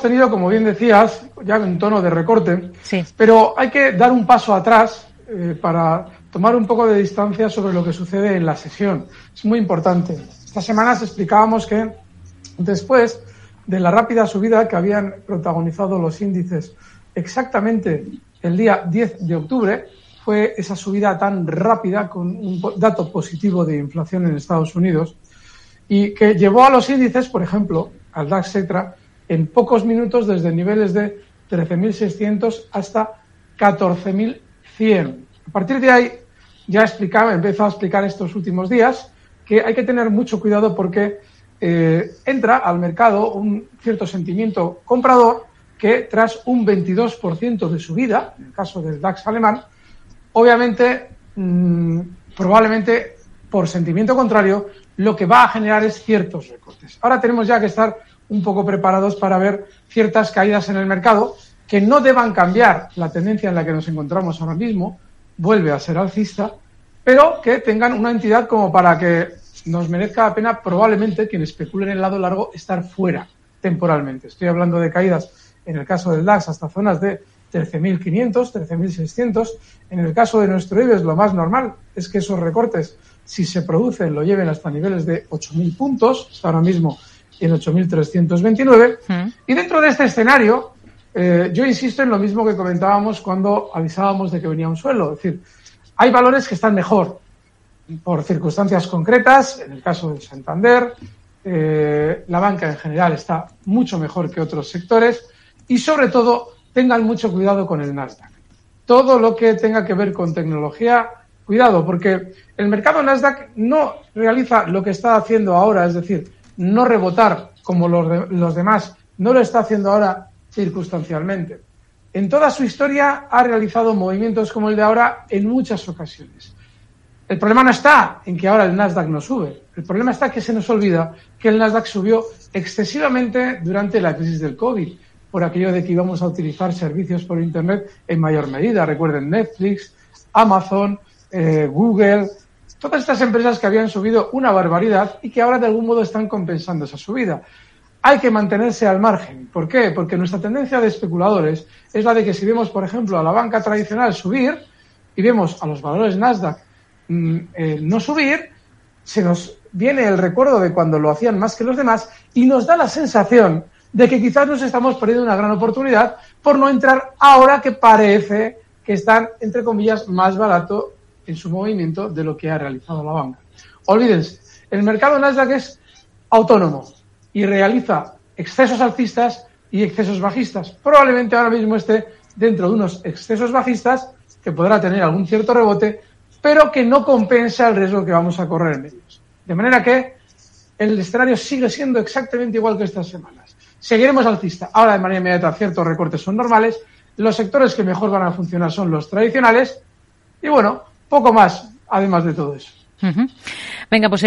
tenido, como bien decías, ya en tono de recorte, sí. pero hay que dar un paso atrás eh, para tomar un poco de distancia sobre lo que sucede en la sesión. Es muy importante. Estas semanas explicábamos que después de la rápida subida que habían protagonizado los índices exactamente el día 10 de octubre, fue esa subida tan rápida con un dato positivo de inflación en Estados Unidos y que llevó a los índices, por ejemplo, al DAX, etcétera, en pocos minutos desde niveles de 13.600 hasta 14.100. A partir de ahí ya explicaba, empezó a explicar estos últimos días que hay que tener mucho cuidado porque eh, entra al mercado un cierto sentimiento comprador que tras un 22% de subida, en el caso del DAX alemán, obviamente, mmm, probablemente por sentimiento contrario, lo que va a generar es ciertos recortes. Ahora tenemos ya que estar un poco preparados para ver ciertas caídas en el mercado que no deban cambiar la tendencia en la que nos encontramos ahora mismo, vuelve a ser alcista, pero que tengan una entidad como para que nos merezca la pena probablemente quien especule en el lado largo estar fuera temporalmente. Estoy hablando de caídas en el caso del DAX hasta zonas de 13.500, 13.600. En el caso de nuestro IBEX lo más normal es que esos recortes, si se producen, lo lleven hasta niveles de 8.000 puntos. Está ahora mismo en 8.329. Mm. Y dentro de este escenario, eh, yo insisto en lo mismo que comentábamos cuando avisábamos de que venía un suelo. Es decir, hay valores que están mejor por circunstancias concretas, en el caso del Santander, eh, la banca en general está mucho mejor que otros sectores y sobre todo tengan mucho cuidado con el Nasdaq. Todo lo que tenga que ver con tecnología, cuidado, porque el mercado Nasdaq no realiza lo que está haciendo ahora, es decir, no rebotar como los, de, los demás, no lo está haciendo ahora circunstancialmente. En toda su historia ha realizado movimientos como el de ahora en muchas ocasiones. El problema no está en que ahora el Nasdaq no sube. El problema está que se nos olvida que el Nasdaq subió excesivamente durante la crisis del COVID, por aquello de que íbamos a utilizar servicios por Internet en mayor medida. Recuerden Netflix, Amazon, eh, Google, Todas estas empresas que habían subido una barbaridad y que ahora de algún modo están compensando esa subida. Hay que mantenerse al margen. ¿Por qué? Porque nuestra tendencia de especuladores es la de que si vemos, por ejemplo, a la banca tradicional subir y vemos a los valores Nasdaq mmm, eh, no subir, se nos viene el recuerdo de cuando lo hacían más que los demás y nos da la sensación de que quizás nos estamos perdiendo una gran oportunidad por no entrar ahora que parece que están, entre comillas, más barato en su movimiento de lo que ha realizado la banca. Olvídense, el mercado Nasdaq es autónomo y realiza excesos alcistas y excesos bajistas. Probablemente ahora mismo esté dentro de unos excesos bajistas que podrá tener algún cierto rebote, pero que no compensa el riesgo que vamos a correr en ellos. De manera que el escenario sigue siendo exactamente igual que estas semanas. Seguiremos alcista. Ahora, de manera inmediata, ciertos recortes son normales. Los sectores que mejor van a funcionar son los tradicionales. Y bueno, poco más, además de todo eso. Venga, pues el